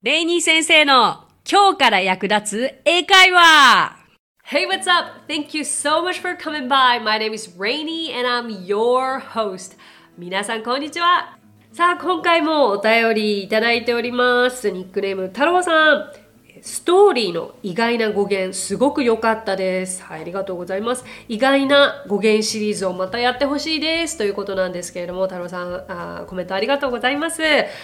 レイニー先生の今日から役立つ英会話 Hey, what's up? Thank you so much for coming by. My name is Rainy and I'm your host. 皆さん、こんにちは。さあ、今回もお便りいただいております。ニックネーム、太郎さん。ストーリーの意外な語源、すごく良かったです。はい、ありがとうございます。意外な語源シリーズをまたやってほしいです。ということなんですけれども、太郎さんあ、コメントありがとうございます。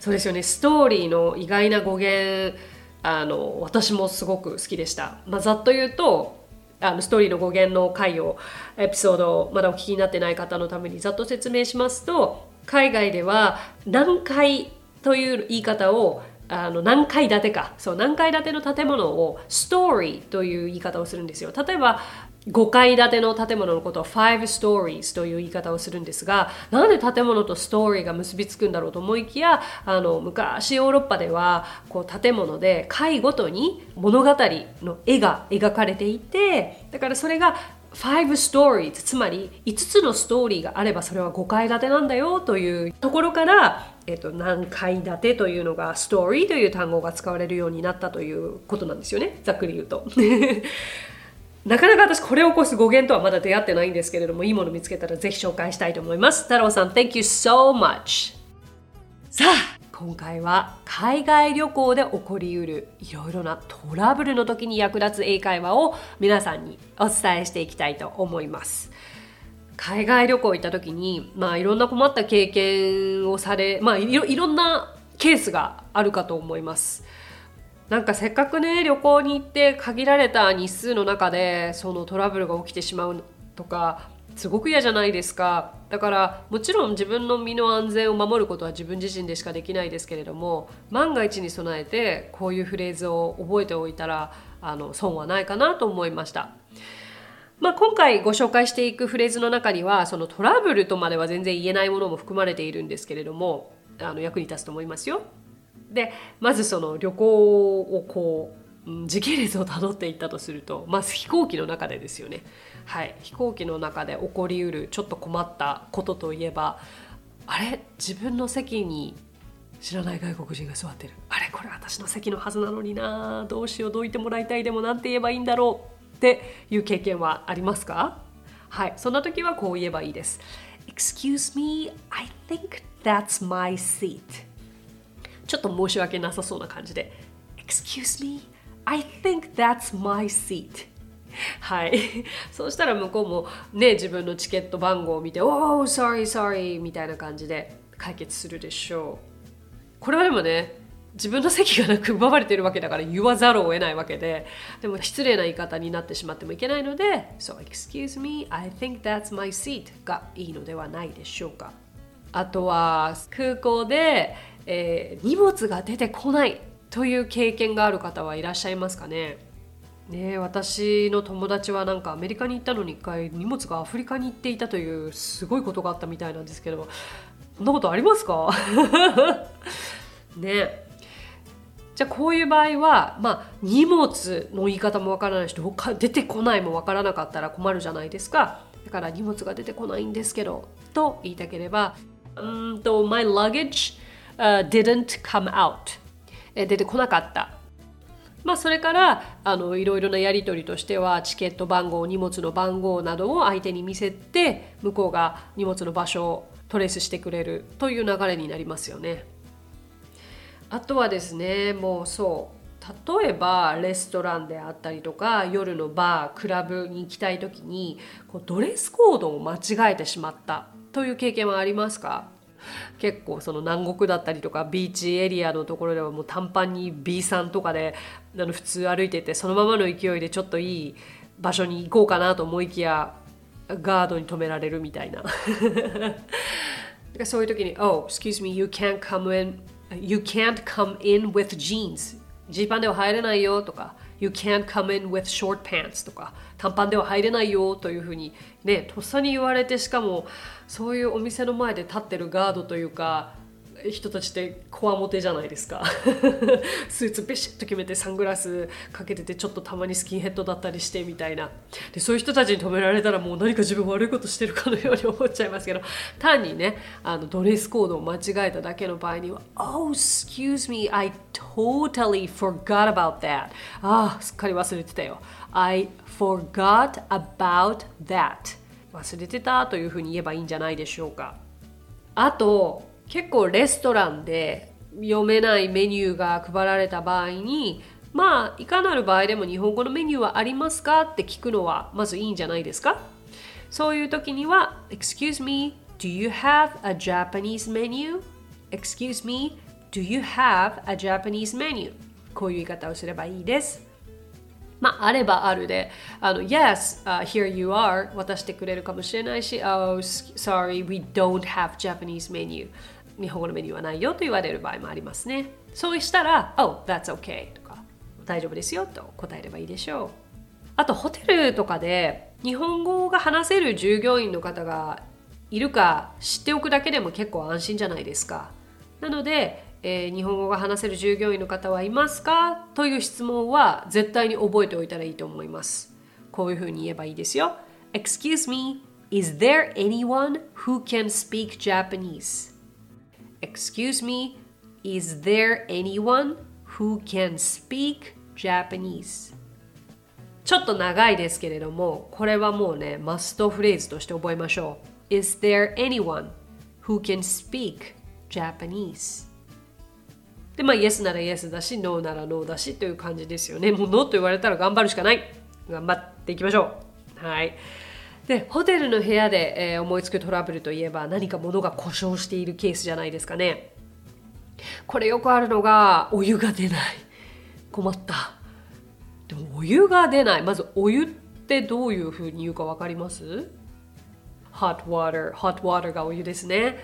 そうですよね、ストーリーの意外な語源、あの、私もすごく好きでした。まあ、ざっと言うと、あのストーリーの語源の回をエピソードをまだお聞きになってない方のためにざっと説明しますと海外では何階という言い方をあの何階建てか。そう何階建ての建物をストーリーという言い方をするんですよ。例えば5階建ての建物のことを5 stories という言い方をするんですがなんで建物とストーリーが結びつくんだろうと思いきやあの昔ヨーロッパではこう建物で階ごとに物語の絵が描かれていてだからそれが5 stories つまり5つのストーリーがあればそれは5階建てなんだよというところから、えっと、何階建てというのがストーリーという単語が使われるようになったということなんですよねざっくり言うと。なかなか私これを起こす語源とはまだ出会ってないんですけれどもいいもの見つけたらぜひ紹介したいと思います。太郎さん Thank you so much! さあ今回は海外旅行で起こりうるいろいろなトラブルの時に役立つ英会話を皆さんにお伝えしていきたいと思います。海外旅行行った時に、まあ、いろんな困った経験をされ、まあ、いろいろんなケースがあるかと思います。なんかせっかくね旅行に行って限られた日数の中でそのトラブルが起きてしまうとかすごく嫌じゃないですかだからもちろん自分の身の安全を守ることは自分自身でしかできないですけれども万が一に備えてこういうフレーズを覚えておいたらあの損はないかなと思いました。まあ、今回ご紹介していくフレーズの中にはそのトラブルとまでは全然言えないものも含まれているんですけれどもあの役に立つと思いますよ。でまずその旅行をこう時系列をたどっていったとするとまず飛行機の中でですよね。はい、飛行機の中で起こりうるちょっと困ったことといえばあれ？自分の席に知らない外国人が座ってる。あれ？これ私の席のはずなのにな。どうしよう。どいてもらいたいでもなんて言えばいいんだろう。っていう経験はありますか？はい。そんな時はこう言えばいいです。Excuse me I think that's my seat. ちょっと申し訳なさそうな感じで。Excuse me I think that's my seat. はい。そうしたら向こうもね、自分のチケット番号を見て、Oh, sorry, sorry みたいな感じで解決するでしょう。これはでもね、自分の席がなく奪われてるわけだから言わざるを得ないわけで、でも失礼な言い方になってしまってもいけないので、So, excuse me, I think that's my seat がいいのではないでしょうか。あとは空港で、えー荷物が出てこないという経験がある方はいらっしゃいますかね。ね私の友達はなんかアメリカに行ったのに一回荷物がアフリカに行っていたというすごいことがあったみたいなんですけどそんなことありますか？ね。じゃあこういう場合は、まあ、荷物の言い方もわからないしどうか出てこないもわからなかったら困るじゃないですか。だから荷物が出てこないんですけどと言いたければうんと My luggage、uh, didn't come out. 出てこなかった。まあ、それからあのいろいろなやり取りとしてはチケット番号荷物の番号などを相手に見せて向こうが荷物の場所をトレースしてくれるという流れになりますよね。あとはですねもうそう例えばレストランであったりとか夜のバークラブに行きたい時にこうドレスコードを間違えてしまったという経験はありますか？結構その南国だったりとかビーチエリアのところではもう短パンに B さんとかであの普通歩いててそのままの勢いでちょっといい場所に行こうかなと思いきやガードに止められるみたいな。そういう時に「Oh, excuse me, you can't come in you can't come in with jeans. ジーパンでは入れないよ」とか「You can't come in with short pants」とか短パンでは入れないよというふうにねとっさに言われてしかもそういうお店の前で立ってるガードというか人たちってこわもてじゃないですか。スーツビシッと決めてサングラスかけててちょっとたまにスキンヘッドだったりしてみたいな。でそういう人たちに止められたらもう何か自分悪いことしてるかのように思っちゃいますけど。単にねあのドレスコードを間違えただけの場合には「Oh, excuse me, I totally forgot about that」ああすっかり忘れてたよ I forgot about that 忘れてたというふうに言えばいいんじゃないでしょうか。あと結構レストランで読めないメニューが配られた場合にまあいかなる場合でも日本語のメニューはありますかって聞くのはまずいいんじゃないですか？そういう時には Excuse me, do you have a Japanese menu? Excuse me, do you have a Japanese menu? こういう言い方をすればいいですまあ、あればあるで、あの、Yes,、uh, here you are 渡してくれるかもしれないし、Oh, sorry, we don't have Japanese menu 日本語のメニューはないよと言われる場合もありますね。そうしたら、Oh, that's okay とか、大丈夫ですよと答えればいいでしょう。あと、ホテルとかで日本語が話せる従業員の方がいるか知っておくだけでも結構安心じゃないですか。なので、えー、日本語が話せる従業員の方はいますかという質問は絶対に覚えておいたらいいと思います。こういうふうに言えばいいですよ。Excuse me, is there anyone who can speak Japanese? Excuse me, is there anyone who can speak Japanese? ちょっと長いですけれども、これはもうね、マストフレーズとして覚えましょう。Is there anyone who can speak Japanese? で、まあ、Yes なら Yes だし、No なら No だしという感じですよね。もう No と言われたら頑張るしかない。頑張っていきましょう。はい。で、ホテルの部屋で、えー、思いつくトラブルといえば何か物が故障しているケースじゃないですかね。これよくあるのが、お湯が出ない。困った。でもお湯が出ない。まずお湯ってどういうふうに言うか分かります ?hot water。hot water がお湯ですね。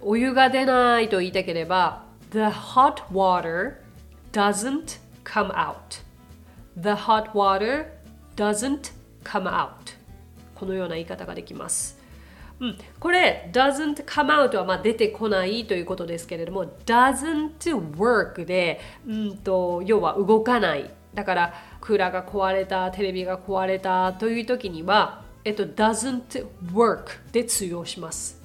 お湯が出ないと言いたければ、The hot water doesn't come out. The hot water doesn't come out. このような言い方ができます。うん、これ doesn't come out はまあ出てこないということですけれども doesn't work で、うんと、要は動かないだからクーラーが壊れたテレビが壊れたという時には、えっと、doesn't work で通用します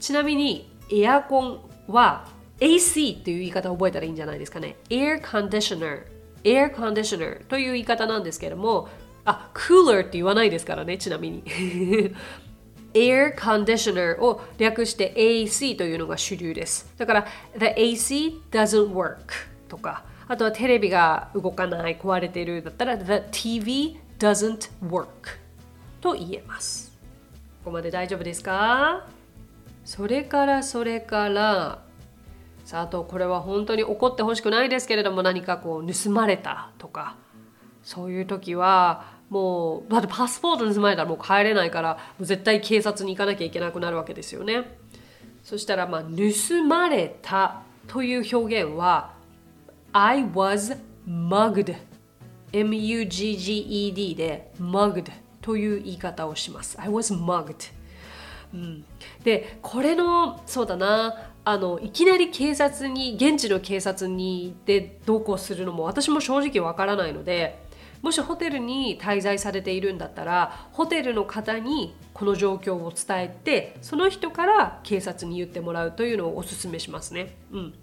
ちなみにエアコンは AC という言い方を覚えたらいいんじゃないですかね。Air Conditioner。Air Conditioner という言い方なんですけれども、あ、Cooler って言わないですからね、ちなみに。Air Conditioner を略して AC というのが主流です。だから、The AC doesn't work とか、あとはテレビが動かない、壊れてるだったら、The TV doesn't work と言えます。ここまで大丈夫ですか？それからそれからさああとこれは本当に怒ってほしくないですけれども何かこう盗まれたとかそういう時はもうだパスポート盗まれたらもう帰れないから絶対警察に行かなきゃいけなくなるわけですよね。そしたらまあ盗まれたという表現は I was mugged M-U-G-G-E-D で mugged という言い方をします。I was mugged うん、でこれのそうだなあのいきなり警察に現地の警察に行ってどうこうするのも私も正直わからないのでもしホテルに滞在されているんだったらホテルの方にこの状況を伝えてその人から警察に言ってもらうというのをおすすめしますね。うん。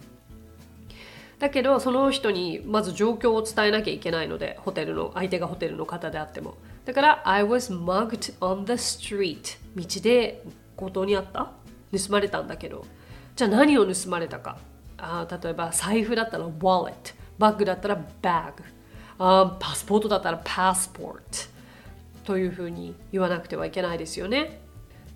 だけどその人にまず状況を伝えなきゃいけないのでホテルの相手がホテルの方であっても。だから I was mugged on the street. 道で強盗にあった？盗まれたんだけど。じゃあ何を盗まれたか？あ例えば財布だったら wallet バッグだったら bag あパスポートだったら passport というふうに言わなくてはいけないですよね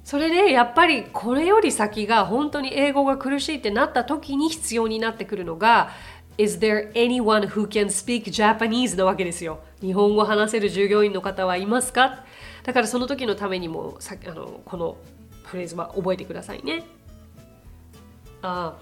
それでやっぱりこれより先が本当に英語が苦しいってなった時に必要になってくるのが Is there anyone who can speak Japanese? なわけですよ。日本語話せる従業員の方はいますか？だからその時のためにもさあのこのフレーズは覚えてくださいね。あ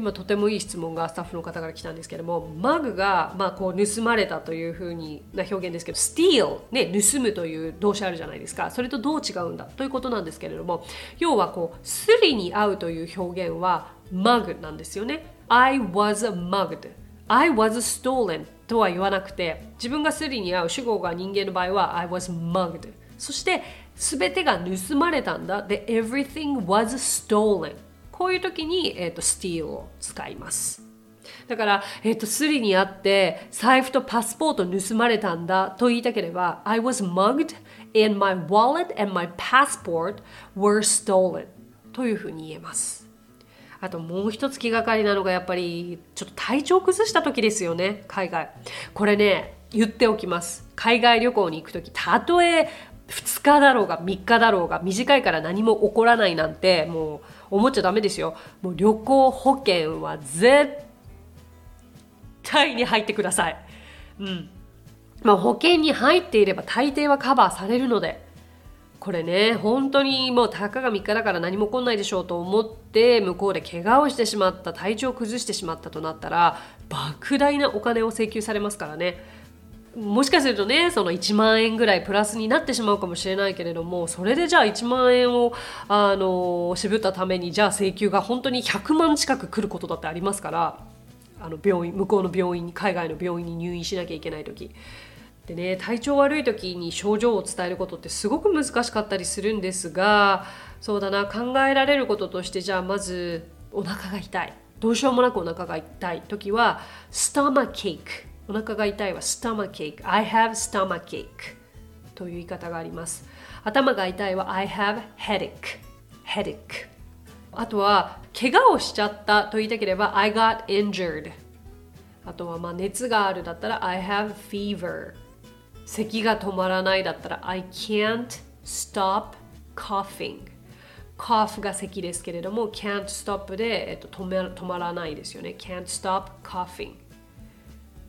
今とてもいい質問がスタッフの方から来たんですけどもマグが、まあ、こう盗まれたというふうにな表現ですけど steal、ね、盗むという動詞あるじゃないですかそれとどう違うんだということなんですけれども要はこうスリに合うという表現は mug なんですよね。I was mugged. I was stolen とは言わなくて自分がスリに合う主語が人間の場合は I was mugged そして全てが盗まれたんだで everything was stolen こういう時に、えーと、steal を使います。だから、えーと、スリにあって財布とパスポート盗まれたんだと言いたければ I was mugged and my wallet and my passport were stolen というふうに言えます。あともう一つ気がかりなのがやっぱりちょっと体調崩した時ですよね海外。これね言っておきます。海外旅行に行く時たとえ2日だろうが3日だろうが短いから何も起こらないなんてもう思っちゃダメですよ。もう旅行保険は絶対に入ってください。うん。まあ保険に入っていれば大抵はカバーされるので。これね本当にもうたかが3日だから何も起こんないでしょうと思って向こうで怪我をしてしまった体調を崩してしまったとなったら莫大なお金を請求されますからね。もしかするとねその1万円ぐらいプラスになってしまうかもしれないけれどもそれでじゃあ1万円をあの渋ったためにじゃあ請求が本当に100万近く来ることだってありますからあの病院向こうの病院に海外の病院に入院しなきゃいけない時。でね体調悪い時に症状を伝えることってすごく難しかったりするんですがそうだな考えられることとしてじゃあまずお腹が痛い。どうしようもなくお腹が痛い時はスタマケーク。お腹が痛いはスタマケーク I have stomach ache という言い方があります頭が痛いは I have headache headache あとは怪我をしちゃったと言いたければ I got injured あとはまあ熱があるだったら I have fever 咳が止まらないだったら I can't stop coughing cough が咳ですけれども can't stop で、えっと、止め止まらないですよね can't stop coughing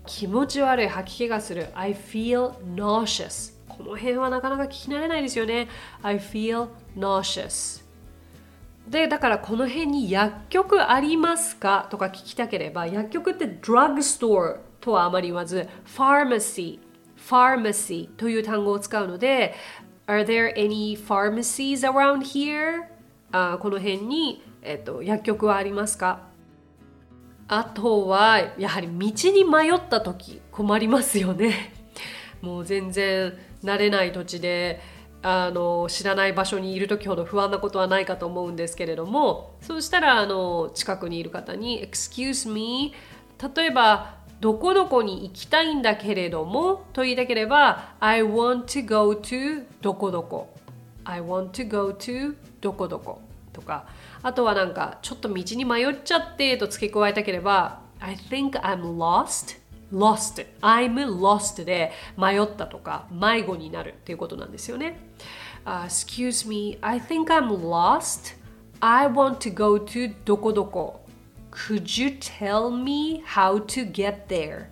気持ち悪い吐き気がする。I feel nauseous この辺はなかなか聞き慣れないですよね。I feel nauseous でだからこの辺に薬局ありますか？とか聞きたければ薬局って drugstore とはあまり言わず pharmacy pharmacy という単語を使うので Are there any pharmacies around here? あこの辺に、えっと、薬局はありますか？あとはやはり道に迷った時困りますよね。もう全然慣れない土地であの知らない場所にいる時ほど不安なことはないかと思うんですけれどもそうしたらあの近くにいる方に「Excuse me」例えばどこどこに行きたいんだけれどもと言いたければ I want to go to どこどこ。I want to go to どこどこ。とかあとはなんかちょっと道に迷っちゃってと付け加えたければ I think I'm lost lost I'm lost で迷ったとか迷子になるっていうことなんですよね、uh, Excuse me I think I'm lost I want to go to どこどこ Could you tell me how to get there?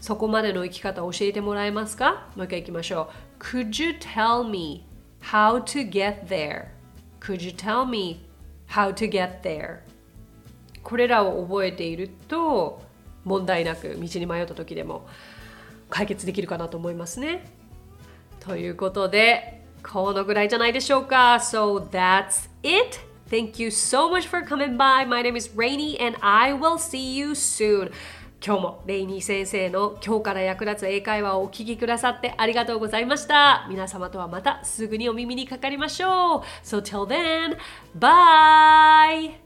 そこまでの生き方を教えてもらえますかもう一回いきましょう。Could you tell me how to get there? Could you tell me how to get there? これらを覚えていると問題なく道に迷った時でも解決できるかなと思いますね。ということでこのぐらいじゃないでしょうか。So that's it! Thank you so much for coming by. My name is Rainy and I will see you soon. 今日もレイニー先生の今日から役立つ英会話をお聞きくださってありがとうございました。皆様とはまたすぐにお耳にかかりましょう。So till then, bye!